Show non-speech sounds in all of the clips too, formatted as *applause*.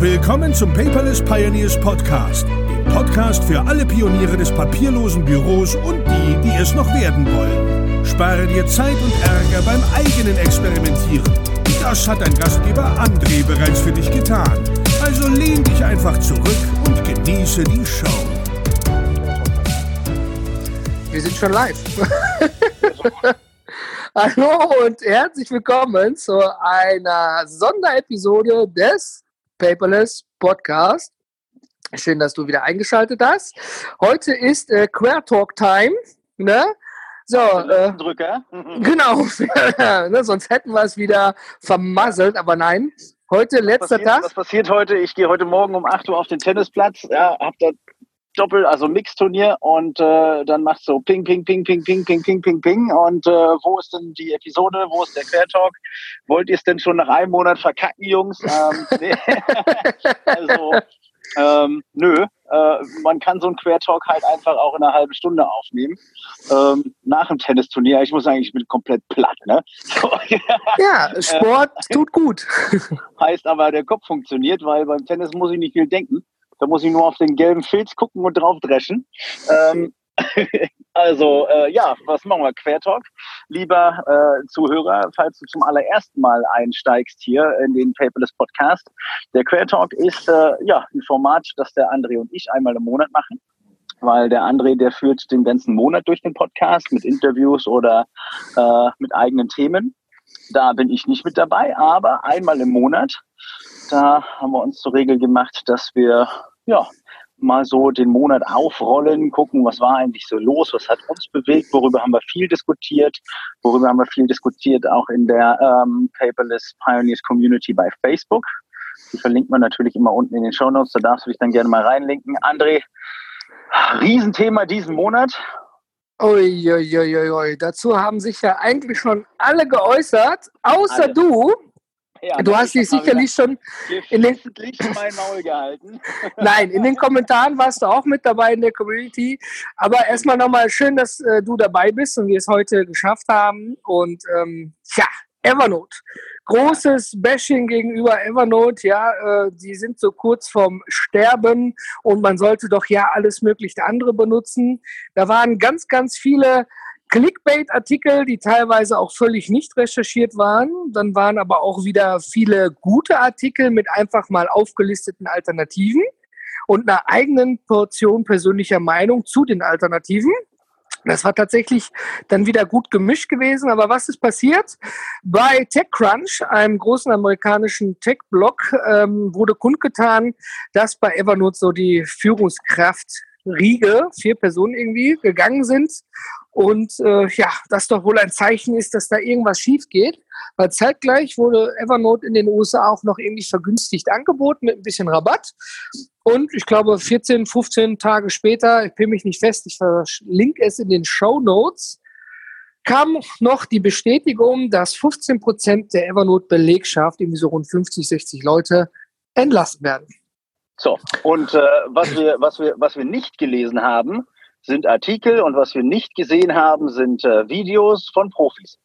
Willkommen zum Paperless Pioneers Podcast, dem Podcast für alle Pioniere des papierlosen Büros und die, die es noch werden wollen. Spare dir Zeit und Ärger beim eigenen Experimentieren. Das hat dein Gastgeber André bereits für dich getan. Also lehn dich einfach zurück und genieße die Show. Wir sind schon live. *laughs* Hallo und herzlich willkommen zu einer Sonderepisode des Paperless Podcast. Schön, dass du wieder eingeschaltet hast. Heute ist äh, Queer Talk Time. Ne? So, äh, Drücker. *laughs* genau. *laughs* ne, sonst hätten wir es wieder vermasselt, aber nein. Heute letzter passiert, Tag. Was passiert heute? Ich gehe heute Morgen um 8 Uhr auf den Tennisplatz, ja, hab da Doppel, also Mixturnier und äh, dann macht so Ping, Ping, Ping, Ping, Ping, Ping, Ping, Ping, Ping. Und äh, wo ist denn die Episode? Wo ist der Quertalk? Wollt ihr es denn schon nach einem Monat verkacken, Jungs? Ähm, *laughs* nee. *laughs* also, ähm, nö. Äh, man kann so einen Quertalk halt einfach auch in einer halben Stunde aufnehmen. Ähm, nach dem Tennisturnier. Ich muss sagen, ich bin komplett platt, ne? So, *laughs* Ja, Sport tut gut. heißt aber, der Kopf funktioniert, weil beim Tennis muss ich nicht viel denken. Da muss ich nur auf den gelben Filz gucken und drauf dreschen. Ähm, *laughs* also, äh, ja, was machen wir? Quertalk. Lieber äh, Zuhörer, falls du zum allerersten Mal einsteigst hier in den Paperless Podcast. Der Quertalk ist äh, ja ein Format, das der André und ich einmal im Monat machen. Weil der André, der führt den ganzen Monat durch den Podcast mit Interviews oder äh, mit eigenen Themen. Da bin ich nicht mit dabei, aber einmal im Monat da haben wir uns zur Regel gemacht, dass wir ja mal so den Monat aufrollen, gucken, was war eigentlich so los, was hat uns bewegt, worüber haben wir viel diskutiert, worüber haben wir viel diskutiert, auch in der ähm, Paperless Pioneers Community bei Facebook. Die verlinkt man natürlich immer unten in den Show Notes, da darfst du dich dann gerne mal reinlinken. André, Riesenthema diesen Monat. Uiuiuiui. Dazu haben sich ja eigentlich schon alle geäußert, außer Alle. du. Ja, Du hast dich sicherlich schon in den- mein Maul gehalten. *laughs* Nein, in den Kommentaren warst du auch mit dabei in der Community. Aber erstmal nochmal schön, dass äh, du dabei bist und wir es heute geschafft haben. Und ähm, ja, Evernote. Großes Bashing gegenüber Evernote, ja, äh, die sind so kurz vorm Sterben und man sollte doch ja alles mögliche andere benutzen. Da waren ganz, ganz viele Clickbait-Artikel, die teilweise auch völlig nicht recherchiert waren. Dann waren aber auch wieder viele gute Artikel mit einfach mal aufgelisteten Alternativen und einer eigenen Portion persönlicher Meinung zu den Alternativen. Das war tatsächlich dann wieder gut gemischt gewesen. Aber was ist passiert? Bei TechCrunch, einem großen amerikanischen Tech-Blog, ähm, wurde kundgetan, dass bei Evernote so die Führungskraft Riege, vier Personen irgendwie, gegangen sind. Und äh, ja, das doch wohl ein Zeichen ist, dass da irgendwas schief geht. Weil zeitgleich wurde Evernote in den USA auch noch irgendwie vergünstigt angeboten mit ein bisschen Rabatt. Und ich glaube, 14, 15 Tage später, ich bin mich nicht fest, ich verlinke es in den Show Notes, kam noch die Bestätigung, dass 15 Prozent der Evernote-Belegschaft, irgendwie so rund 50, 60 Leute, entlassen werden. So, und äh, was, wir, was, wir, was wir nicht gelesen haben, sind Artikel und was wir nicht gesehen haben, sind äh, Videos von Profis,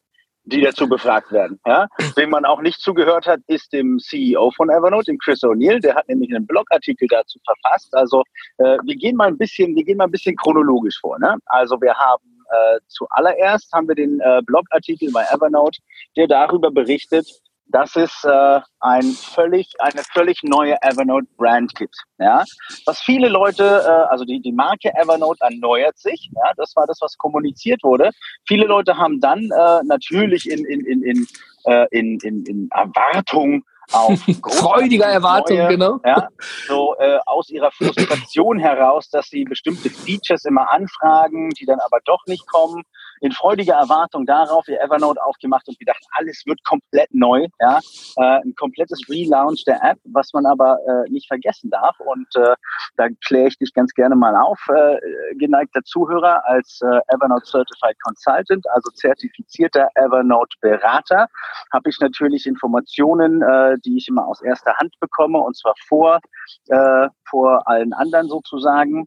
die dazu befragt werden. Ja? Wem man auch nicht zugehört hat, ist dem CEO von Evernote, dem Chris O'Neill. Der hat nämlich einen Blogartikel dazu verfasst. Also äh, wir gehen mal ein bisschen, wir gehen mal ein bisschen chronologisch vor. Ne? Also wir haben äh, zuallererst haben wir den äh, Blogartikel bei Evernote, der darüber berichtet, dass es äh, ein völlig, eine völlig neue Evernote-Brand gibt. Ja? Was viele Leute, äh, also die, die Marke Evernote erneuert sich. Ja? Das war das, was kommuniziert wurde. Viele Leute haben dann äh, natürlich in, in, in, in, äh, in, in, in Erwartung auf *laughs* Freudiger Erwartung, neue, genau. Ja, so äh, aus ihrer Frustration heraus, dass sie bestimmte Features immer anfragen, die dann aber doch nicht kommen. In freudiger Erwartung darauf ihr Evernote aufgemacht und gedacht, alles wird komplett neu. Ja, äh, ein komplettes Relaunch der App, was man aber äh, nicht vergessen darf. Und äh, da kläre ich dich ganz gerne mal auf, äh, geneigter Zuhörer, als äh, Evernote Certified Consultant, also zertifizierter Evernote-Berater, habe ich natürlich Informationen, äh, die ich immer aus erster Hand bekomme, und zwar vor, äh, vor allen anderen sozusagen.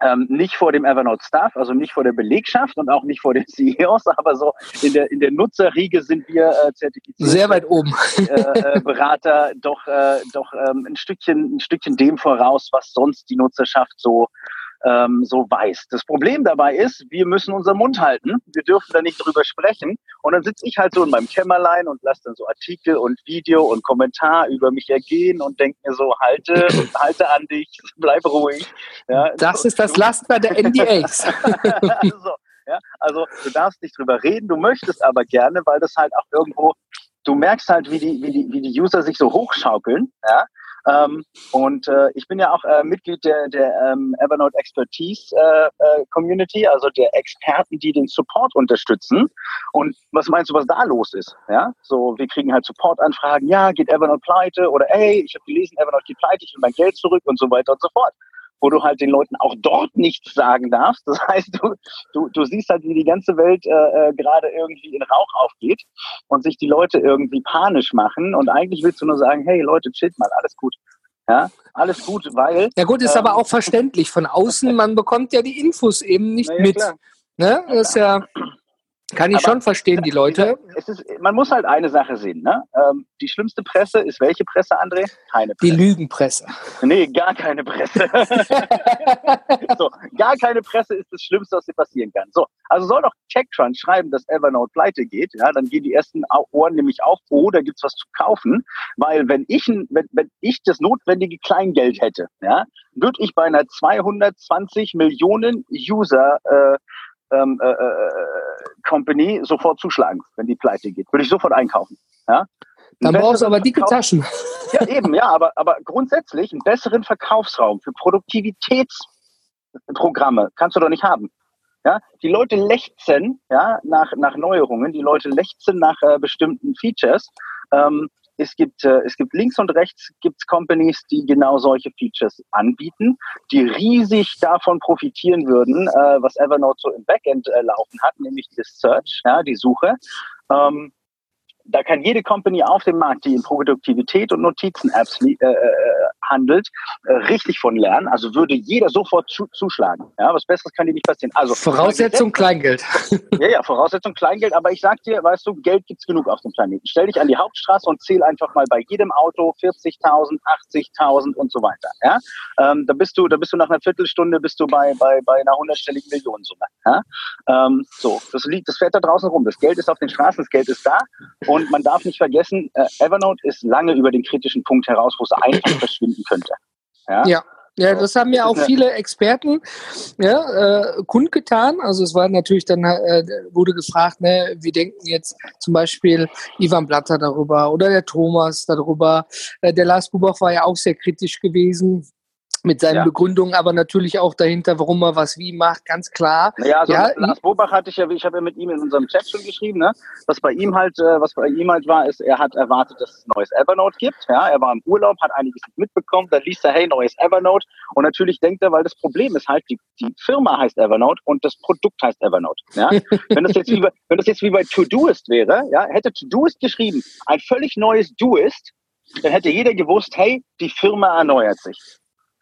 Ähm, nicht vor dem Evernote Staff, also nicht vor der Belegschaft und auch nicht vor den *laughs* CEOs, aber so in der, in der Nutzerriege sind wir äh, zertifiziert. Sehr weit oben. Äh, äh, Berater doch, äh, doch ähm, ein, Stückchen, ein Stückchen dem voraus, was sonst die Nutzerschaft so ähm, so weiß. Das Problem dabei ist, wir müssen unseren Mund halten. Wir dürfen da nicht drüber sprechen. Und dann sitze ich halt so in meinem Kämmerlein und lasse dann so Artikel und Video und Kommentar über mich ergehen und denke mir so, halte, *clears throat* halte an dich, *laughs* bleib ruhig. Ja, das so, ist das Laster der NDAs. also, *laughs* ja, also du darfst nicht drüber reden, du möchtest aber gerne, weil das halt auch irgendwo, du merkst halt, wie die, wie die, wie die User sich so hochschaukeln, ja, ähm, und äh, ich bin ja auch äh, Mitglied der, der ähm, Evernote Expertise äh, äh, Community, also der Experten, die den Support unterstützen. Und was meinst du, was da los ist? Ja, so wir kriegen halt Support-Anfragen. Ja, geht Evernote pleite? Oder hey, ich habe gelesen, Evernote geht pleite, ich will mein Geld zurück und so weiter und so fort wo du halt den Leuten auch dort nichts sagen darfst. Das heißt, du, du, du siehst halt, wie die ganze Welt äh, äh, gerade irgendwie in Rauch aufgeht und sich die Leute irgendwie panisch machen. Und eigentlich willst du nur sagen, hey Leute, chillt mal, alles gut. Ja, alles gut, weil. Ja gut, ist ähm, aber auch verständlich. Von außen, man bekommt ja die Infos eben nicht ja, mit. Klar. Ne? Das ist ja. Kann ich Aber schon verstehen, die Leute. Es ist, man muss halt eine Sache sehen. Ne? Ähm, die schlimmste Presse ist welche Presse, André? Keine Presse. Die Lügenpresse. Nee, gar keine Presse. *laughs* so, gar keine Presse ist das Schlimmste, was dir passieren kann. So, also soll doch TechCrunch schreiben, dass Evernote pleite geht. Ja, dann gehen die ersten Ohren nämlich auf, oh, da gibt's was zu kaufen. Weil wenn ich, wenn, wenn ich das notwendige Kleingeld hätte, ja, würde ich bei einer 220 Millionen User äh, ähm, äh, äh, Company sofort zuschlagen, wenn die pleite geht. Würde ich sofort einkaufen. Ja? Dann brauchst du aber dicke Verkauf Taschen. Ja, eben, ja, aber, aber grundsätzlich einen besseren Verkaufsraum für Produktivitätsprogramme kannst du doch nicht haben. Ja, die Leute lechzen ja, nach, nach Neuerungen, die Leute lechzen nach äh, bestimmten Features. Ähm, es gibt, äh, es gibt links und rechts gibt's Companies, die genau solche Features anbieten, die riesig davon profitieren würden, äh, was Evernote so im Backend äh, laufen hat, nämlich das Search, ja, die Suche. Ähm, da kann jede Company auf dem Markt, die in Produktivität und Notizen-Apps äh, äh, handelt, äh, richtig von lernen. Also würde jeder sofort zu, zuschlagen. Ja, was Besseres kann dir nicht passieren. Also Voraussetzung Kleingeld. *laughs* Ja, ja, Voraussetzung Kleingeld. Aber ich sag dir, weißt du, Geld gibt's genug auf dem Planeten. Stell dich an die Hauptstraße und zähl einfach mal bei jedem Auto 40.000, 80.000 und so weiter. Ja, ähm, da bist du, da bist du nach einer Viertelstunde bist du bei bei bei einer hundertstelligen Millionensumme. Ja, ähm, so, das liegt, das fährt da draußen rum. Das Geld ist auf den Straßen, das Geld ist da. Und man darf nicht vergessen, äh, Evernote ist lange über den kritischen Punkt heraus, wo es einfach verschwinden könnte. Ja. ja. Ja, das haben ja auch viele Experten ja, äh, kundgetan. Also es war natürlich dann, äh, wurde gefragt, ne, wie denken jetzt zum Beispiel Ivan Blatter darüber oder der Thomas darüber. Äh, der Lars Bubow war ja auch sehr kritisch gewesen mit seinen ja. Begründungen, aber natürlich auch dahinter, warum er was wie macht, ganz klar. Ja, also ja, Lars Bobach hatte ich ja, ich habe ja mit ihm in unserem Chat schon geschrieben, ne? Was bei ihm halt, äh, was bei ihm halt war, ist, er hat erwartet, dass es ein neues Evernote gibt. Ja, er war im Urlaub, hat einiges mitbekommen, dann liest er, hey, neues Evernote. Und natürlich denkt er, weil das Problem ist halt, die, die Firma heißt Evernote und das Produkt heißt Evernote. Ja? *laughs* wenn das jetzt wie bei, wenn das jetzt wie bei Todoist wäre, ja, hätte Todoist geschrieben, ein völlig neues Doist, dann hätte jeder gewusst, hey, die Firma erneuert sich.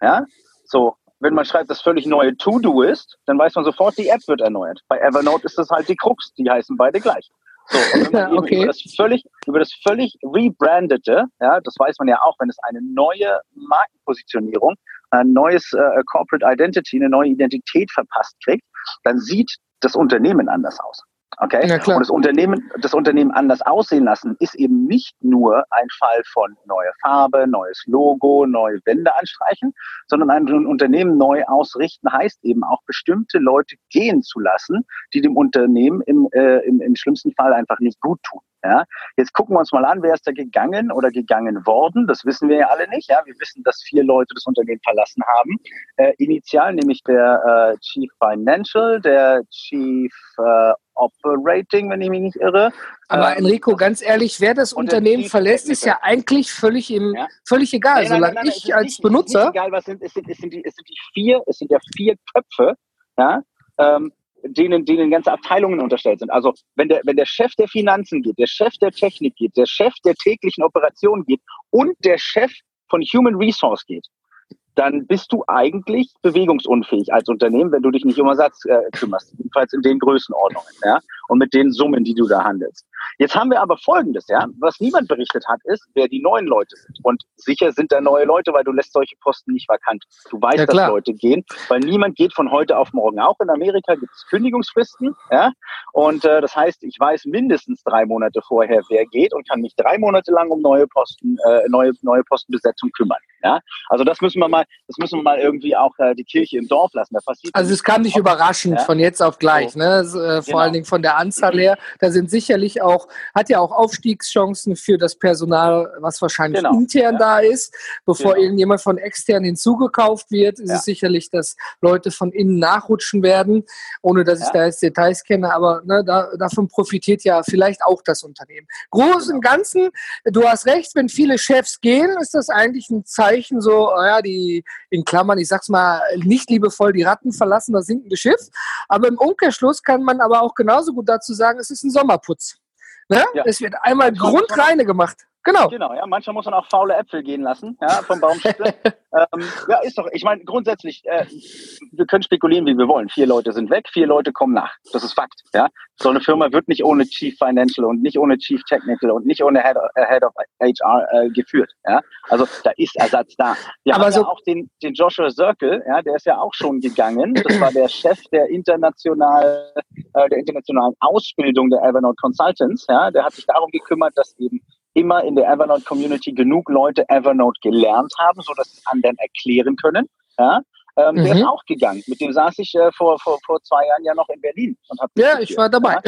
Ja, so. Wenn man schreibt, das völlig neue To-Do ist, dann weiß man sofort, die App wird erneuert. Bei Evernote ist das halt die Krux, die heißen beide gleich. So, und wenn *laughs* man okay. über das völlig, über das völlig rebrandete, ja, das weiß man ja auch, wenn es eine neue Markenpositionierung, ein neues äh, Corporate Identity, eine neue Identität verpasst kriegt, dann sieht das Unternehmen anders aus. Okay? Und das Unternehmen, das Unternehmen anders aussehen lassen, ist eben nicht nur ein Fall von neue Farbe, neues Logo, neue Wände anstreichen, sondern ein Unternehmen neu ausrichten heißt eben auch bestimmte Leute gehen zu lassen, die dem Unternehmen im, äh, im, im schlimmsten Fall einfach nicht gut tun. Ja, jetzt gucken wir uns mal an, wer ist da gegangen oder gegangen worden. Das wissen wir ja alle nicht. Ja, wir wissen, dass vier Leute das Unternehmen verlassen haben. Äh, initial nämlich der äh, Chief Financial, der Chief äh, Operating, wenn ich mich nicht irre. Aber ähm, Enrico, ganz ehrlich, wer das Unternehmen verlässt, ist ja eigentlich völlig im, ja? völlig egal. Nein, nein, Solange nein, ich als nicht, Benutzer. egal, was sind, es sind, es sind die, es sind die vier, es sind ja vier Köpfe, ja, ähm, denen, denen ganze Abteilungen unterstellt sind. Also wenn der, wenn der Chef der Finanzen geht, der Chef der Technik geht, der Chef der täglichen Operationen geht und der Chef von Human Resource geht, dann bist du eigentlich bewegungsunfähig als Unternehmen, wenn du dich nicht um Ersatz äh, kümmerst. Jedenfalls in den Größenordnungen, ja, und mit den Summen, die du da handelst. Jetzt haben wir aber Folgendes, ja, was niemand berichtet hat, ist, wer die neuen Leute sind. Und sicher sind da neue Leute, weil du lässt solche Posten nicht vakant. Du weißt, ja, dass Leute gehen, weil niemand geht von heute auf morgen. Auch in Amerika gibt es Kündigungsfristen, ja, und äh, das heißt, ich weiß mindestens drei Monate vorher, wer geht und kann mich drei Monate lang um neue Posten, äh, neue neue Postenbesetzung kümmern. Ja, also das müssen wir mal, das müssen wir mal irgendwie auch äh, die Kirche im Dorf lassen. Da passiert also es kam nicht überraschend ja? von jetzt auf gleich, so. ne? Äh, vor genau. allen Dingen von der Anzahl her. Da sind sicherlich auch, hat ja auch Aufstiegschancen für das Personal, was wahrscheinlich genau. intern ja. da ist. Bevor genau. irgendjemand von extern hinzugekauft wird, ist ja. es sicherlich, dass Leute von innen nachrutschen werden, ohne dass ich da jetzt Details kenne. Aber ne, da, davon profitiert ja vielleicht auch das Unternehmen. Groß und genau. Ganzen, du hast recht, wenn viele Chefs gehen, ist das eigentlich ein Zeichen so, oh ja, die in Klammern, ich sag's mal nicht liebevoll, die Ratten verlassen das sinkende Schiff. Aber im Umkehrschluss kann man aber auch genauso gut dazu sagen, es ist ein Sommerputz. Ne? Ja. Es wird einmal grundreine gemacht. Genau. Genau, ja. Manchmal muss man auch faule Äpfel gehen lassen, ja, vom Baumstück. *laughs* ähm, ja, ist doch, ich meine, grundsätzlich, äh, wir können spekulieren, wie wir wollen. Vier Leute sind weg, vier Leute kommen nach. Das ist Fakt, ja. So eine Firma wird nicht ohne Chief Financial und nicht ohne Chief Technical und nicht ohne Head, äh, Head of HR äh, geführt, ja. Also, da ist Ersatz da. Wir Aber haben so ja auch den, den Joshua Circle, ja, der ist ja auch schon gegangen. Das war der Chef der international, äh, der internationalen Ausbildung der Evernote Consultants, ja. Der hat sich darum gekümmert, dass eben immer in der Evernote Community genug Leute Evernote gelernt haben, so dass sie es anderen erklären können. Ja? Ähm, mhm. Der ist auch gegangen. Mit dem saß ich äh, vor, vor, vor zwei Jahren ja noch in Berlin und habe. Ja, ich war dabei. Ja?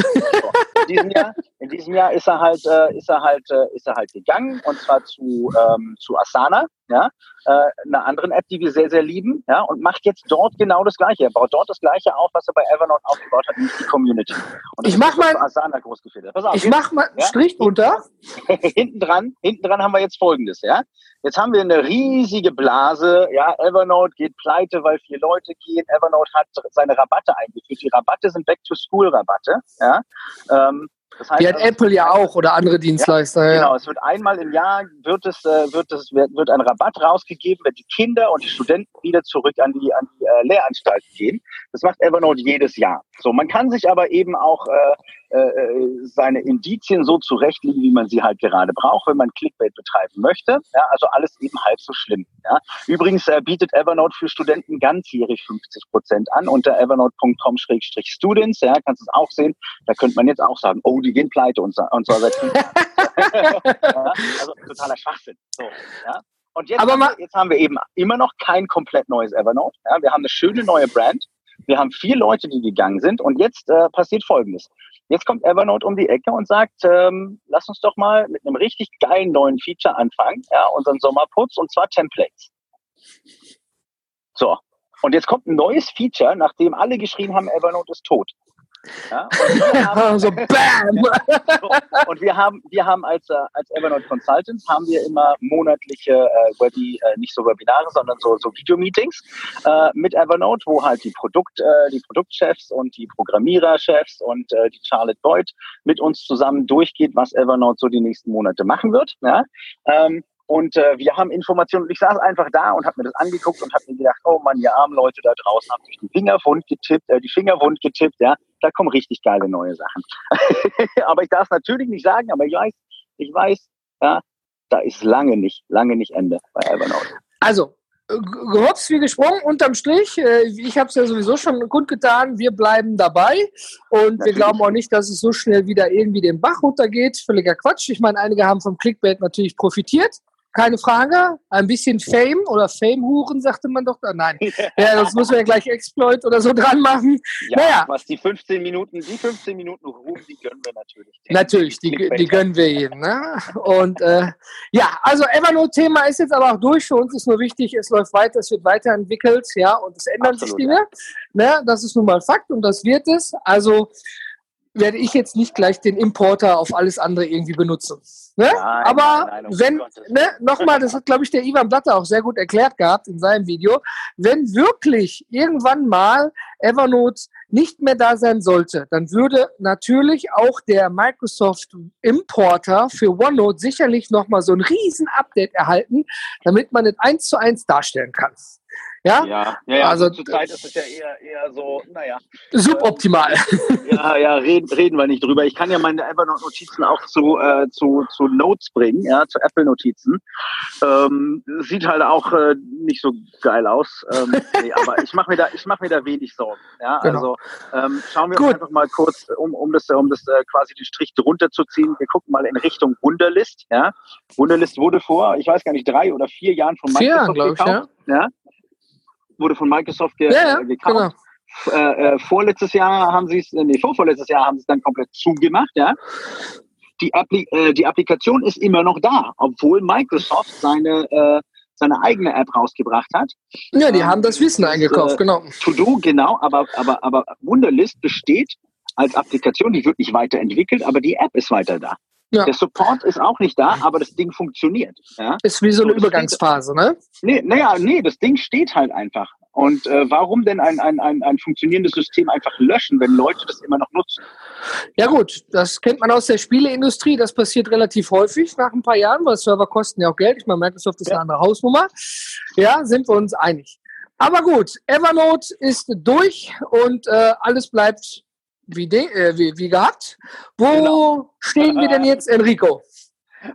in, diesem Jahr, in diesem Jahr ist er halt, äh, ist er halt, äh, ist er halt gegangen und zwar zu, ähm, zu Asana ja, äh, einer anderen App, die wir sehr, sehr lieben, ja, und macht jetzt dort genau das Gleiche. Er baut dort das Gleiche auf, was er bei Evernote aufgebaut hat, nämlich die Community. Und ich mach mal, Asana groß Pass auf, ich mach mal ja, Strich drunter. *laughs* hinten dran, hinten dran haben wir jetzt Folgendes, ja. Jetzt haben wir eine riesige Blase, ja, Evernote geht pleite, weil vier Leute gehen. Evernote hat seine Rabatte eingeführt. Die Rabatte sind Back-to-School-Rabatte, ja. Ähm, das heißt, Die hat also, Apple ja auch oder andere Dienstleister. Ja, genau, es wird einmal im Jahr wird es, äh, wird es wird, ein Rabatt rausgegeben, wenn die Kinder und die Studenten wieder zurück an die an die äh, Lehranstalten gehen. Das macht Evernote jedes Jahr. So, man kann sich aber eben auch äh, seine Indizien so zurechtlegen, wie man sie halt gerade braucht, wenn man Clickbait betreiben möchte. Ja, also alles eben halb so schlimm. Ja. Übrigens äh, bietet Evernote für Studenten ganzjährig 50 Prozent an unter evernote.com-students. Ja, kannst du es auch sehen. Da könnte man jetzt auch sagen, oh, die gehen pleite und, und zwar seit *laughs* ja, Also totaler Schwachsinn. So, ja. Und jetzt, haben wir, jetzt haben wir eben immer noch kein komplett neues Evernote. Ja, wir haben eine schöne neue Brand. Wir haben vier Leute, die gegangen sind. Und jetzt äh, passiert Folgendes. Jetzt kommt Evernote um die Ecke und sagt, ähm, lass uns doch mal mit einem richtig geilen neuen Feature anfangen, ja, unseren Sommerputz, und zwar Templates. So. Und jetzt kommt ein neues Feature, nachdem alle geschrieben haben, Evernote ist tot. Ja? *laughs* Und *laughs* so BAM! *laughs* und wir haben, wir haben als, äh, als Evernote Consultants haben wir immer monatliche äh, Webi, äh, nicht so Webinare, sondern so, so Videomeetings äh, mit Evernote, wo halt die Produkt, äh, die Produktchefs und die Programmiererchefs und äh, die Charlotte Boyd mit uns zusammen durchgeht, was Evernote so die nächsten Monate machen wird. Ja? Ähm, und äh, wir haben Informationen. Und ich saß einfach da und habe mir das angeguckt und habe mir gedacht, oh Mann, ihr armen Leute da draußen habt euch die Finger wund getippt, äh, die Finger wund getippt, ja. Da kommen richtig geile neue Sachen. *laughs* aber ich darf es natürlich nicht sagen, aber ich weiß, ich weiß, ja, da ist lange nicht, lange nicht Ende bei Evernote. Also, gehopst wie gesprungen, unterm Strich. Äh, ich habe es ja sowieso schon gut getan. Wir bleiben dabei und Natürlich. wir glauben auch nicht, dass es so schnell wieder irgendwie den Bach runtergeht. Völliger Quatsch. Ich meine, einige haben vom Clickbait natürlich profitiert keine Frage. Ein bisschen Fame oder Fame-Huren, sagte man doch. Nein, *laughs* ja, das muss man ja gleich Exploit oder so dran machen. Ja, naja. was die 15 Minuten, die 15 Minuten Ruhm, die gönnen wir natürlich. Natürlich, die, die gönnen wir jedem. Ne? Und äh, ja, also Evernote-Thema ist jetzt aber auch durch. Für uns ist nur wichtig, es läuft weiter, es wird weiterentwickelt, ja, und es ändern Absolut, sich Dinge. Ja. Ne? Das ist nun mal Fakt und das wird es. Also werde ich jetzt nicht gleich den Importer auf alles andere irgendwie benutzen. Ne? Nein, Aber nein, nein, wenn, ne, nochmal, das hat, glaube ich, der Ivan Blatter auch sehr gut erklärt gehabt in seinem Video, wenn wirklich irgendwann mal Evernote nicht mehr da sein sollte, dann würde natürlich auch der Microsoft Importer für OneNote sicherlich nochmal so ein riesen Update erhalten, damit man es eins zu eins darstellen kann. Ja? Ja, ja, ja Also, zurzeit ist es ja eher, eher so, naja. Suboptimal. Ja, ja, reden, reden wir nicht drüber. Ich kann ja meine Evernote-Notizen auch zu, äh, zu, zu Notes bringen, ja, zu Apple-Notizen. Ähm, sieht halt auch äh, nicht so geil aus. Ähm, nee, aber *laughs* ich mache mir da, ich mache mir da wenig Sorgen. Ja, Genau. also ähm, schauen wir Gut. einfach mal kurz, um, um das, um das äh, quasi den Strich drunter zu ziehen. Wir gucken mal in Richtung Wunderlist. Ja, Wunderlist wurde vor, ich weiß gar nicht, drei oder vier Jahren von Vier Microsoft Jahren, glaube ich, gekauft. ja. ja. Wurde von Microsoft ge Ja, äh, gekauft genau. äh, äh, vorletztes Jahr haben sie es, äh, nee, vorvorletztes Jahr haben sie es dann komplett zugemacht, ja. Die, Appli äh, die Applikation ist immer noch da, obwohl Microsoft seine, äh, seine eigene App rausgebracht hat. Ja, die Ähm, haben das Wissen das, eingekauft, äh, genau. To-Do, genau, aber, aber, aber Wunderlist besteht als Applikation, die wird nicht weiterentwickelt, aber die App ist weiter da. Ja. Der Support ist auch nicht da, aber das Ding funktioniert. Ja? Ist wie so eine So, Übergangsphase, ne? Nee, naja, nee, das Ding steht halt einfach. Und äh, warum denn ein, ein, ein, ein funktionierendes System einfach löschen, wenn Leute das immer noch nutzen? Ja gut, das kennt man aus der Spieleindustrie. Das passiert relativ häufig nach ein paar Jahren, weil Server kosten ja auch Geld. Ich meine, Microsoft ist Ja. eine andere Hausnummer. Ja, sind wir uns einig. Aber gut, Evernote ist durch und äh, alles bleibt wie, äh, wie, wie gehabt. Wo Genau. stehen wir denn jetzt, Enrico?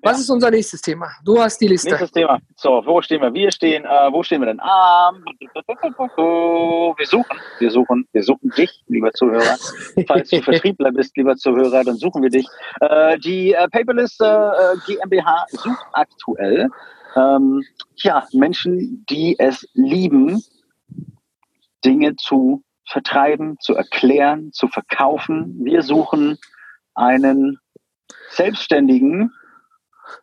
Was ist unser nächstes Thema? Du hast die Liste. Nächstes Thema. So, wo stehen wir? Wir stehen, äh, wo stehen wir denn? Ah, wir suchen, wir suchen, wir suchen dich, lieber Zuhörer. Falls du *laughs* Vertriebler bist, lieber Zuhörer, dann suchen wir dich. Äh, die äh, Paperless äh, GmbH sucht aktuell ähm, ja, Menschen, die es lieben, Dinge zu vertreiben, zu erklären, zu verkaufen. Wir suchen einen Selbstständigen,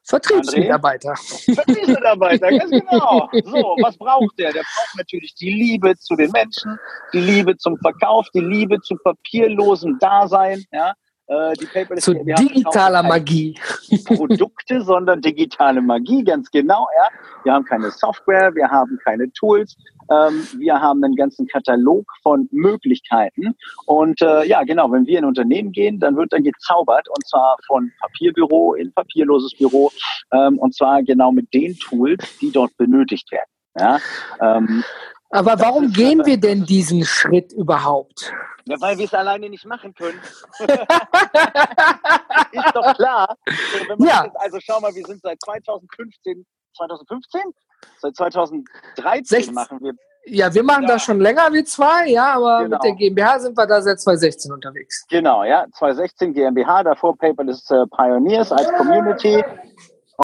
Vertriebsmitarbeiter. Vertriebsmitarbeiter, ganz genau. So, was braucht der? Der braucht natürlich die Liebe zu den Menschen, die Liebe zum Verkauf, die Liebe zu papierlosem Dasein, ja. Äh, die Paperless Zu digitaler Magie. Produkte, sondern digitale Magie, ganz genau, ja. Wir haben keine Software, wir haben keine Tools, ähm, wir haben einen ganzen Katalog von Möglichkeiten. Und äh, ja, genau, wenn wir in ein Unternehmen gehen, dann wird dann gezaubert und zwar von Papierbüro in papierloses Büro ähm, und zwar genau mit den Tools, die dort benötigt werden. Ja, ähm, Aber warum gehen wir denn diesen Schritt überhaupt? ja, weil wir es alleine nicht machen können. *laughs* ist doch klar. Man Ja. jetzt, also schau mal, wir sind seit 2015, 2015? Seit 2013 Sechzehn. machen wir. Ja, wir machen Ja. das schon länger wie zwei, ja, aber Genau. mit der GmbH sind wir da seit 2016 unterwegs. Genau, ja, 2016 GmbH, davor Paperless äh, Pioneers als Community.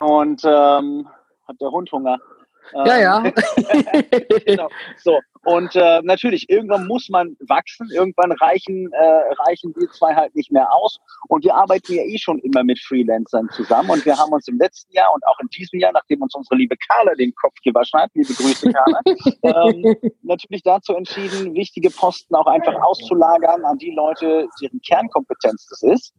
Und ähm, hat der Hund Hunger? Ja, ja. *laughs* genau. So, und äh, natürlich, irgendwann muss man wachsen, irgendwann reichen, äh, reichen wir zwei halt nicht mehr aus. Und wir arbeiten ja eh schon immer mit Freelancern zusammen. Und wir haben uns im letzten Jahr und auch in diesem Jahr, nachdem uns unsere liebe Carla den Kopf gewaschen hat, liebe Grüße Carla, *laughs* ähm, natürlich dazu entschieden, wichtige Posten auch einfach auszulagern an die Leute, deren Kernkompetenz das ist.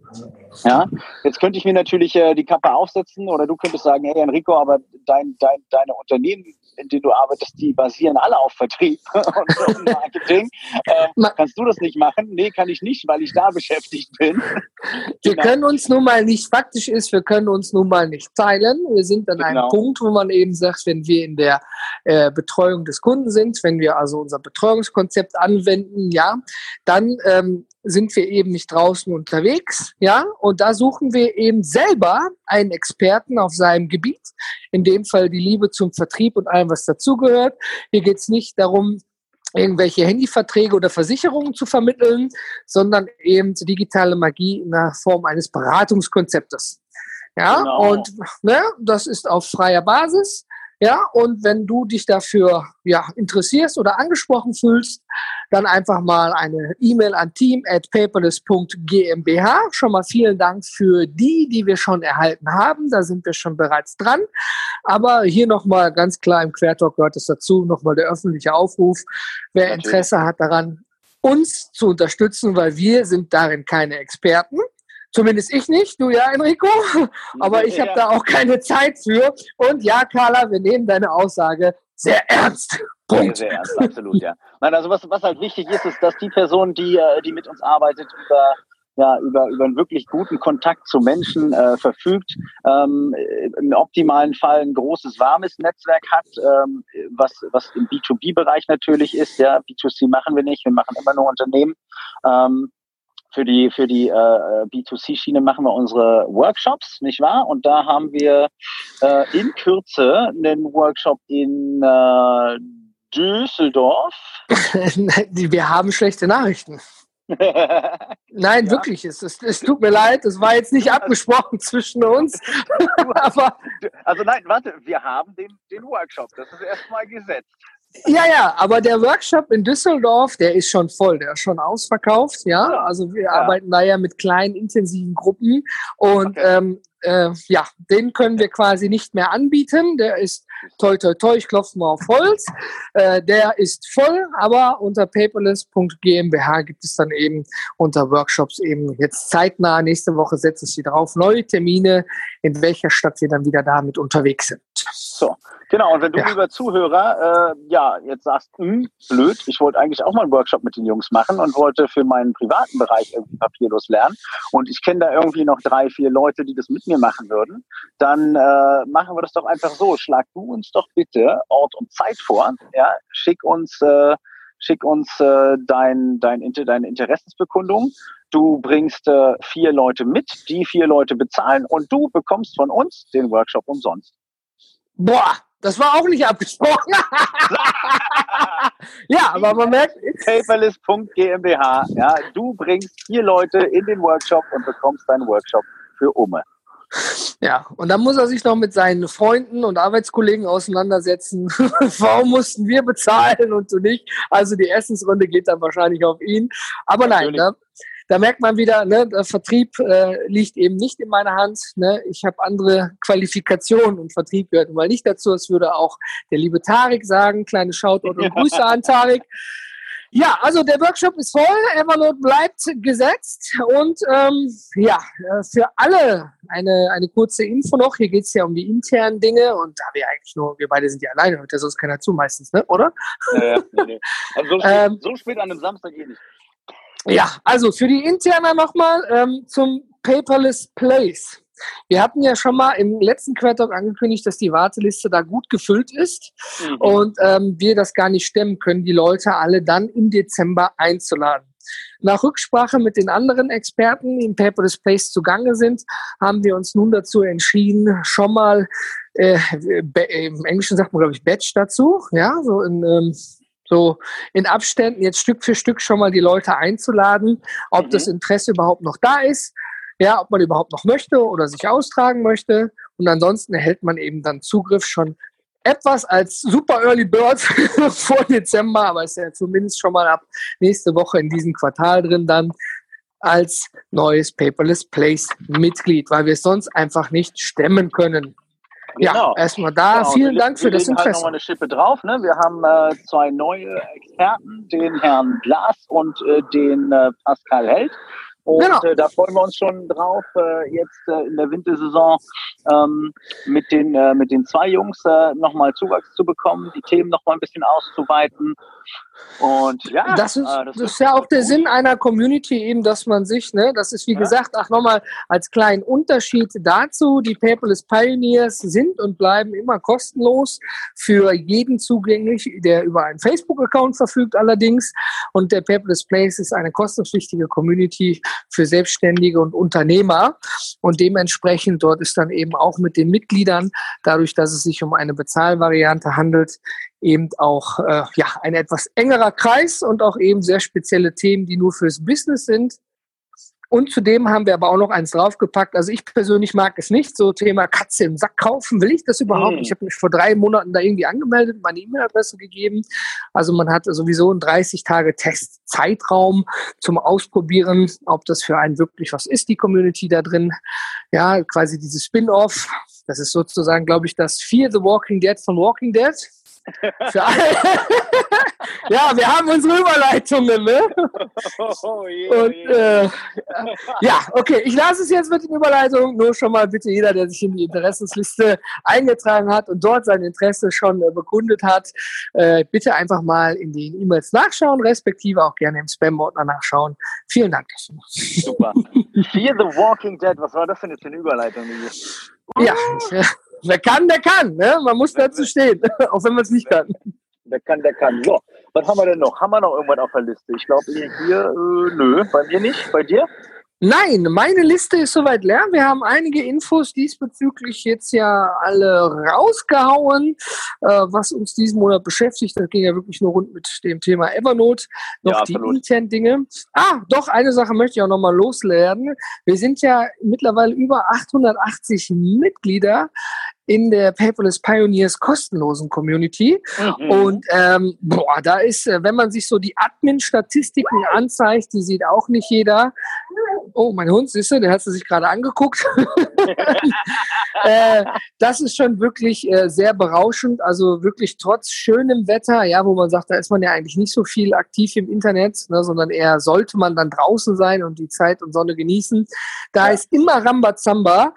Ja, jetzt könnte ich mir natürlich äh, die Kappe aufsetzen oder du könntest sagen, hey Enrico, aber dein, dein, deine Unternehmen, in denen du arbeitest, die basieren alle auf Vertrieb *laughs* und Marketing. Ähm, kannst du das nicht machen? Nee, kann ich nicht, weil ich da beschäftigt bin. Wir Genau. können uns nun mal nicht, faktisch ist, wir können uns nun mal nicht teilen. Wir sind an einem Genau. Punkt, wo man eben sagt, wenn wir in der äh, Betreuung des Kunden sind, wenn wir also unser Betreuungskonzept anwenden, ja, dann ähm, sind wir eben nicht draußen unterwegs, ja, und da suchen wir eben selber einen Experten auf seinem Gebiet, in dem Fall die Liebe zum Vertrieb und allem, was dazugehört. Hier geht es nicht darum, irgendwelche Handyverträge oder Versicherungen zu vermitteln, sondern eben digitale Magie in der Form eines Beratungskonzeptes. Ja, Genau. und ne, das ist auf freier Basis. Ja, und wenn du dich dafür ja, interessierst oder angesprochen fühlst, dann einfach mal eine E-Mail an team@paperless.gmbH. Schon mal vielen Dank für die, die wir schon erhalten haben. Da sind wir schon bereits dran. Aber hier nochmal ganz klar im Quertalk gehört es dazu, nochmal der öffentliche Aufruf. Wer. Interesse hat daran, uns zu unterstützen, weil wir sind darin keine Experten. Zumindest ich nicht, du ja, Enrico. *laughs* Aber ich habe ja. da auch keine Zeit für. Und ja, Carla, wir nehmen deine Aussage sehr ernst. Punkt. Sehr, sehr ernst, absolut, ja. Nein, also was, was halt wichtig ist, ist, dass die Person, die, äh, die mit uns arbeitet, über ja, über, über einen wirklich guten Kontakt zu Menschen äh, verfügt, ähm, im optimalen Fall ein großes, warmes Netzwerk hat, ähm, was, was im B2B-Bereich natürlich ist. Ja, B2C machen wir nicht, wir machen immer nur Unternehmen. Ähm, für die, für die äh, B2C-Schiene machen wir unsere Workshops, nicht wahr? Und da haben wir äh, in Kürze einen Workshop in äh, Düsseldorf. *laughs* wir haben schlechte Nachrichten. *laughs* Nein, ja. wirklich, es, es, es, tut mir leid, es war jetzt nicht *laughs* abgesprochen zwischen uns. aber also nein, warte, wir haben den, den Workshop, das ist erstmal gesetzt. Ja, ja, aber der Workshop in Düsseldorf, der ist schon voll, der ist schon ausverkauft, ja. Also wir ja. arbeiten da ja mit kleinen, intensiven Gruppen und okay. ähm, äh, ja, den können wir quasi nicht mehr anbieten. Der ist toi toi toi, ich klopfe mal auf Holz. Äh, der ist voll, aber unter paperless.gmbH gibt es dann eben unter Workshops eben jetzt zeitnah, nächste Woche setze ich sie drauf, neue Termine, in welcher Stadt wir dann wieder damit unterwegs sind. So, genau. Und wenn du, ja. lieber Zuhörer, äh, ja, jetzt sagst, hm, blöd, ich wollte eigentlich auch mal einen Workshop mit den Jungs machen und wollte für meinen privaten Bereich irgendwie papierlos lernen und ich kenne da irgendwie noch drei, vier Leute, die das mit mir machen würden, dann äh, machen wir das doch einfach so. Schlag du uns doch bitte Ort und Zeit vor. Ja, schick uns, äh, schick uns äh, dein, dein, deine Interessensbekundung. Du bringst äh, vier Leute mit, die vier Leute bezahlen und du bekommst von uns den Workshop umsonst. Boah, das war auch nicht abgesprochen. *laughs* ja, aber man merkt. Paperless.gmbH. Ja, du bringst vier Leute in den Workshop und bekommst deinen Workshop für Umme. Ja, und dann muss er sich noch mit seinen Freunden und Arbeitskollegen auseinandersetzen. *laughs* Warum mussten wir bezahlen und du nicht? Also die Essensrunde geht dann wahrscheinlich auf ihn. Aber Natürlich. nein, ne? Da merkt man wieder, ne, der Vertrieb äh, liegt eben nicht in meiner Hand. Ne? Ich habe andere Qualifikationen und Vertrieb gehört mal nicht dazu. Das würde auch der liebe Tarek sagen. Kleine Shoutout und Grüße an Tarek. Ja, also der Workshop ist voll, Evernote bleibt gesetzt und ähm, ja, äh, für alle eine, eine kurze Info noch. Hier geht es ja um die internen Dinge und da wir eigentlich nur, wir beide sind ja alleine, ja sonst keiner zu meistens, ne? oder? Ja, ja, nee, nee. Also so, spät, *laughs* ähm, so spät an einem Samstag eh nicht. Ja, also für die Interner nochmal ähm, zum Paperless Place. Wir hatten ja schon mal im letzten Quartal angekündigt, dass die Warteliste da gut gefüllt ist mhm. und ähm, wir das gar nicht stemmen können, die Leute alle dann im Dezember einzuladen. Nach Rücksprache mit den anderen Experten, die im Paperless Place zugange sind, haben wir uns nun dazu entschieden, schon mal äh, im Englischen sagt man, glaube ich, Batch dazu, ja, so in ähm, so in Abständen jetzt Stück für Stück schon mal die Leute einzuladen, ob mhm. das Interesse überhaupt noch da ist, ja, ob man überhaupt noch möchte oder sich austragen möchte. Und ansonsten erhält man eben dann Zugriff schon etwas als super Early Bird *laughs* vor Dezember, aber ist ja zumindest schon mal ab nächste Woche in diesem Quartal drin dann als neues Paperless Place Mitglied, weil wir es sonst einfach nicht stemmen können. Genau. Ja, erstmal da. Genau. Vielen Dank für das Interesse. Halt nochmal eine Schippe drauf. Ne? Wir haben äh, zwei neue Experten, den Herrn Glas und äh, den äh, Pascal Held. Und genau. äh, da freuen wir uns schon drauf, äh, jetzt äh, in der Wintersaison ähm, mit, den, mit den zwei Jungs äh, nochmal Zuwachs zu bekommen, die Themen nochmal ein bisschen auszuweiten. Und ja, das ist, äh, das, das ist ja auch der gut. Sinn einer Community eben, dass man sich, ne, das ist wie ja. gesagt, ach nochmal als kleinen Unterschied dazu, die Paperless Pioneers sind und bleiben immer kostenlos für jeden zugänglich, der über einen Facebook-Account verfügt allerdings. Und der Paperless Place ist eine kostenpflichtige Community für Selbstständige und Unternehmer. Und dementsprechend dort ist dann eben auch mit den Mitgliedern, dadurch, dass es sich um eine Bezahlvariante handelt, eben auch äh, ja, ein etwas engerer Kreis und auch eben sehr spezielle Themen, die nur fürs Business sind. Und zudem haben wir aber auch noch eins draufgepackt. Also ich persönlich mag es nicht, so Thema Katze im Sack kaufen. Will ich das überhaupt? Mm. Ich habe mich vor drei Monaten da irgendwie angemeldet, meine E-Mail-Adresse gegeben. Also man hat sowieso einen 30-Tage-Test-Zeitraum zum Ausprobieren, ob das für einen wirklich was ist, die Community da drin. Ja, quasi dieses Spin-off. Das ist sozusagen, glaube ich, das Fear the Walking Dead von Walking Dead. *laughs* Ja, wir haben unsere Überleitungen, ne? *laughs* Oh, je, Und, äh, ja, okay, ich lasse es jetzt mit den Überleitungen. Nur schon mal bitte jeder, der sich in die Interessensliste eingetragen hat und dort sein Interesse schon äh, bekundet hat, äh, bitte einfach mal in den E-Mails nachschauen, respektive auch gerne im Spam-Ordner nachschauen. Vielen Dank dafür. Super. Fear the Walking Dead, was war das denn jetzt für eine Überleitung? Ja, ich, *laughs* wer kann, der kann. Ne? Man muss dazu stehen, *laughs* auch wenn man es nicht kann. Der kann, der kann. So, was haben wir denn noch? Haben wir noch irgendwas auf der Liste? Ich glaube, hier, äh, nö, bei mir nicht. Bei dir? Nein, meine Liste ist soweit leer. Wir haben einige Infos diesbezüglich jetzt ja alle rausgehauen, äh, was uns diesen Monat beschäftigt. Das ging ja wirklich nur rund mit dem Thema Evernote. Noch ja, die internen Dinge. Ah, doch, eine Sache möchte ich auch nochmal loslernen. Wir sind ja mittlerweile über 880 Mitglieder in der Paperless Pioneers kostenlosen Community. Mhm. Und ähm, boah, da ist, äh, wenn man sich so die Admin-Statistiken anzeigt, die sieht auch nicht jeder. Oh, mein Hund, siehst du, der hat sich gerade angeguckt. *laughs* äh, das ist schon wirklich äh, sehr berauschend. Also wirklich trotz schönem Wetter, ja, wo man sagt, da ist man ja eigentlich nicht so viel aktiv im Internet, ne, sondern eher sollte man dann draußen sein und die Zeit und Sonne genießen. Da ja. ist immer Rambazamba.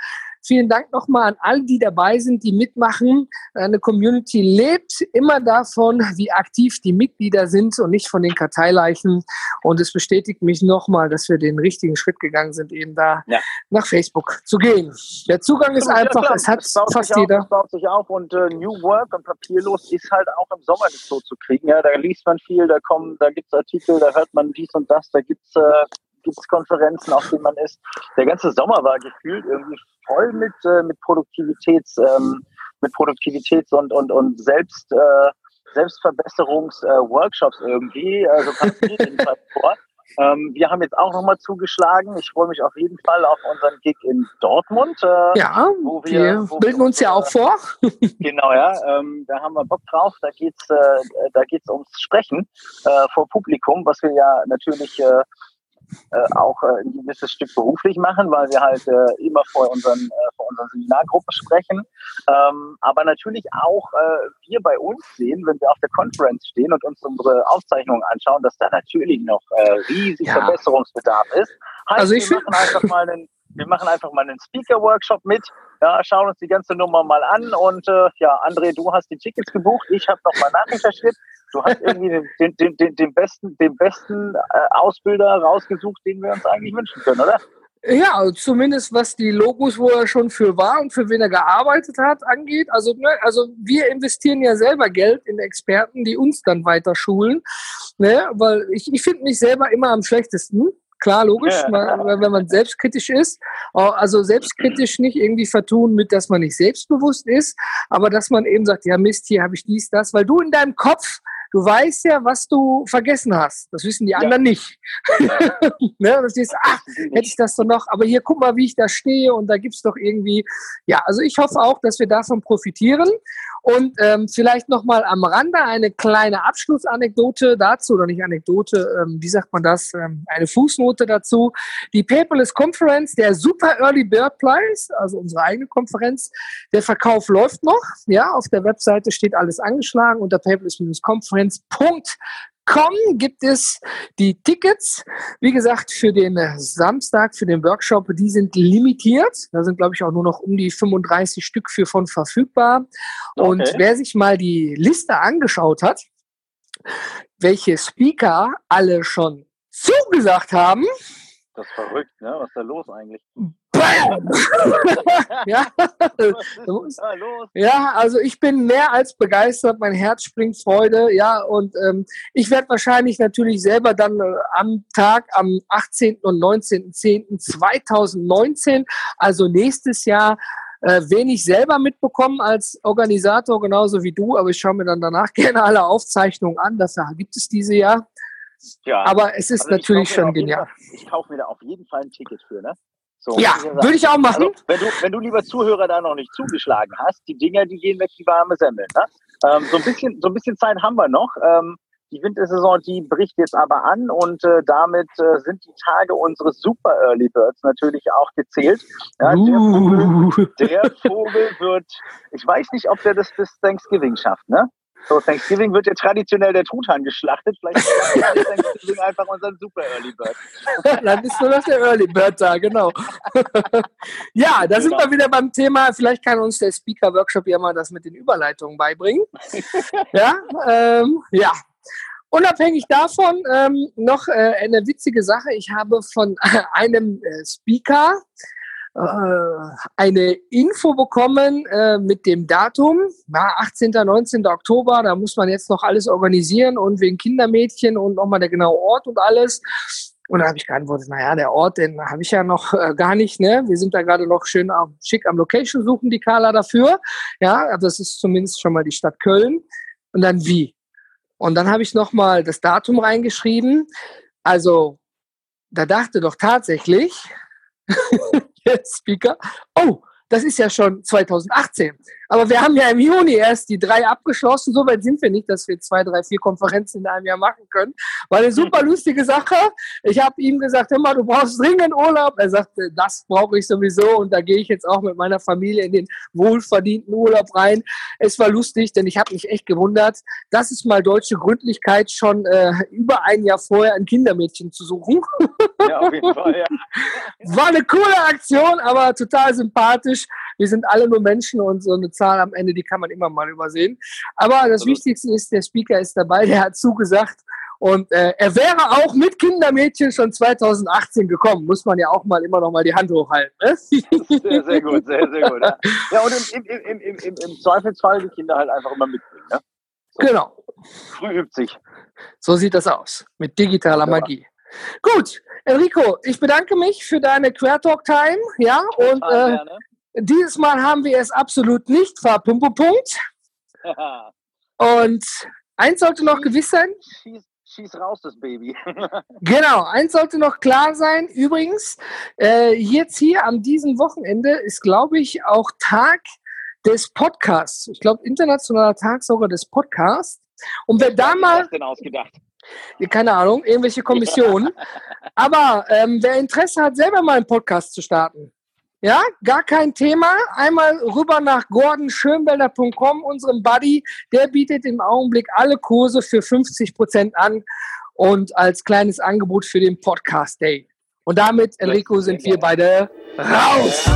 Vielen Dank nochmal an alle, die dabei sind, die mitmachen. Eine Community lebt immer davon, wie aktiv die Mitglieder sind und nicht von den Karteileichen. Und es bestätigt mich nochmal, dass wir den richtigen Schritt gegangen sind, eben da ja. nach Facebook zu gehen. Der Zugang ist einfach, ja, es hat fast auf, jeder. Es baut sich auf und äh, New Work und papierlos ist halt auch im Sommer nicht so zu kriegen. Ja, da liest man viel, da kommen, da gibt es Artikel, da hört man dies und das, da gibt es äh, gibt's Konferenzen, auf denen man ist. Der ganze Sommer war gefühlt irgendwie voll mit, äh, mit Produktivitäts, ähm, mit Produktivitäts- und, und, und Selbst, äh, Selbstverbesserungsworkshops äh, irgendwie. Also kam mir jedenfalls *laughs* vor. Ähm, wir haben jetzt auch nochmal zugeschlagen. Ich freue mich auf jeden Fall auf unseren Gig in Dortmund. Äh, ja, wo wir, wir wo bilden wir, uns ja auch vor. *laughs* genau, ja. Ähm, da haben wir Bock drauf. Da geht's, äh, da geht's ums Sprechen äh, vor Publikum, was wir ja natürlich äh, auch äh, ein gewisses Stück beruflich machen, weil wir halt äh, immer vor unseren, äh, vor unseren Seminargruppen sprechen. Ähm, aber natürlich auch äh, wir bei uns sehen, wenn wir auf der Conference stehen und uns unsere Aufzeichnungen anschauen, dass da natürlich noch äh, riesig ja. Verbesserungsbedarf ist. Heißt, also ich wir machen einfach mal einen wir machen einfach mal einen Speaker-Workshop mit, ja, schauen uns die ganze Nummer mal an und äh, ja, André, du hast die Tickets gebucht, ich habe nochmal nachrecherchiert. Du hast irgendwie den, den, den, den besten, den besten äh, Ausbilder rausgesucht, den wir uns eigentlich wünschen können, oder? Ja, zumindest was die Logos, wo er schon für war und für wen er gearbeitet hat, angeht. Also, ne, also wir investieren ja selber Geld in Experten, die uns dann weiter schulen. Ne? Weil ich, ich finde mich selber immer am schlechtesten. Klar, logisch, ja. man, wenn man selbstkritisch ist. Also selbstkritisch nicht irgendwie vertun mit, dass man nicht selbstbewusst ist, aber dass man eben sagt, ja Mist, hier habe ich dies, das, weil du in deinem Kopf du weißt ja, was du vergessen hast. Das wissen die ja. anderen nicht. *laughs* ne? Und du stehst, ach, hätte ich das doch noch, aber hier guck mal, wie ich da stehe und da gibt es doch irgendwie, ja, also ich hoffe auch, dass wir davon profitieren. Und ähm, vielleicht nochmal am Rande eine kleine Abschlussanekdote dazu, oder nicht Anekdote, ähm, wie sagt man das, ähm, eine Fußnote dazu. Die Paperless Conference, der Super Early Bird Prize, also unsere eigene Konferenz, der Verkauf läuft noch. Ja, auf der Webseite steht alles angeschlagen unter paperless-conference.com gibt es die Tickets. Wie gesagt, für den Samstag, für den Workshop, die sind limitiert. Da sind, glaube ich, auch nur noch um die 35 Stück für von verfügbar. Okay. Und wer sich mal die Liste angeschaut hat, welche Speaker alle schon zugesagt haben. Das ist verrückt, ne? Was ist da los eigentlich? *laughs* ja. ja, also ich bin mehr als begeistert, mein Herz springt Freude, ja, und ähm, ich werde wahrscheinlich natürlich selber dann äh, am Tag, am 18. und 19.10.2019, also nächstes Jahr, äh, wenig selber mitbekommen als Organisator, genauso wie du, aber ich schaue mir dann danach *laughs* gerne alle Aufzeichnungen an, dafür gibt es diese ja. Ja, aber es ist also natürlich schon genial. Fall, ich kaufe mir da auf jeden Fall ein Ticket für, ne? So, ja, würde ich auch machen. Also, wenn, du, wenn du, lieber Zuhörer, da noch nicht zugeschlagen hast, die Dinger, die gehen weg wie warme Semmeln. Ne? Ähm, so, ein bisschen, so ein bisschen Zeit haben wir noch. Ähm, die Wintersaison, die bricht jetzt aber an und äh, damit äh, sind die Tage unseres Super Early Birds natürlich auch gezählt. Ja, uh. der, Vogel, der, Vogel, wird, ich weiß nicht, ob der das bis Thanksgiving schafft, ne? So, Thanksgiving wird ja traditionell der Truthahn geschlachtet. Vielleicht ist Thanksgiving einfach unser super Early Bird. Dann ist nur noch der Early Bird da, genau. *laughs* ja, da sind genau. wir wieder beim Thema. Vielleicht kann uns der Speaker-Workshop ja mal das mit den Überleitungen beibringen. *laughs* ja, ähm, ja. Unabhängig davon ähm, noch äh, eine witzige Sache. Ich habe von *laughs* einem äh, Speaker eine Info bekommen äh, mit dem Datum, ja, 18. 19. Oktober, da muss man jetzt noch alles organisieren und wegen Kindermädchen und nochmal der genaue Ort und alles. Und da habe ich geantwortet, naja, der Ort, den habe ich ja noch äh, gar nicht, ne? Wir sind da gerade noch schön am, schick am Location suchen, die Carla dafür. Ja, das ist zumindest schon mal die Stadt Köln. Und dann wie? Und dann habe ich nochmal das Datum reingeschrieben. Also, da dachte doch tatsächlich, *laughs* Speaker, oh, das ist ja schon 2018. Aber wir haben ja im Juni erst die drei abgeschlossen. So weit sind wir nicht, dass wir zwei, drei, vier Konferenzen in einem Jahr machen können. War eine super lustige Sache. Ich habe ihm gesagt, immer, du brauchst dringend Urlaub. Er sagte, das brauche ich sowieso. Und da gehe ich jetzt auch mit meiner Familie in den wohlverdienten Urlaub rein. Es war lustig, denn ich habe mich echt gewundert. Das ist mal deutsche Gründlichkeit, schon äh, über ein Jahr vorher ein Kindermädchen zu suchen. Ja, auf jeden Fall, ja. *laughs* War eine coole Aktion, aber total sympathisch. Wir sind alle nur Menschen und so eine Zahl am Ende, die kann man immer mal übersehen. Aber das Wichtigste ist, der Speaker ist dabei, der hat zugesagt. Und äh, er wäre auch mit Kindermädchen schon 2018 gekommen. Muss man ja auch mal immer noch mal die Hand hochhalten. Ne? Sehr, sehr gut, sehr, sehr gut. Ja, ja und im, im, im, im, im Zweifelsfall die Kinder halt einfach immer mitbringen. Ne? So. Genau. Früh übt sich. So sieht das aus. Mit digitaler Magie. Gut, Enrico, ich bedanke mich für deine Quertalk-Time. Ja, und äh, dieses Mal haben wir es absolut nicht verpumpepunkt. *laughs* Und eins sollte noch gewiss sein. Schieß, schieß raus, das Baby. *laughs* genau, eins sollte noch klar sein. Übrigens, äh, jetzt hier an diesem Wochenende ist, glaube ich, auch Tag des Podcasts. Ich glaube, internationaler Tag sogar des Podcasts. Und wer da mal. Denn ausgedacht? Keine Ahnung, irgendwelche Kommissionen. *laughs* Aber ähm, wer Interesse hat, selber mal einen Podcast zu starten, ja, gar kein Thema. Einmal rüber nach gordonschönwelder.com, unserem Buddy. Der bietet im Augenblick alle Kurse für 50 Prozent an und als kleines Angebot für den Podcast Day. Und damit, Enrico, sind wir beide raus.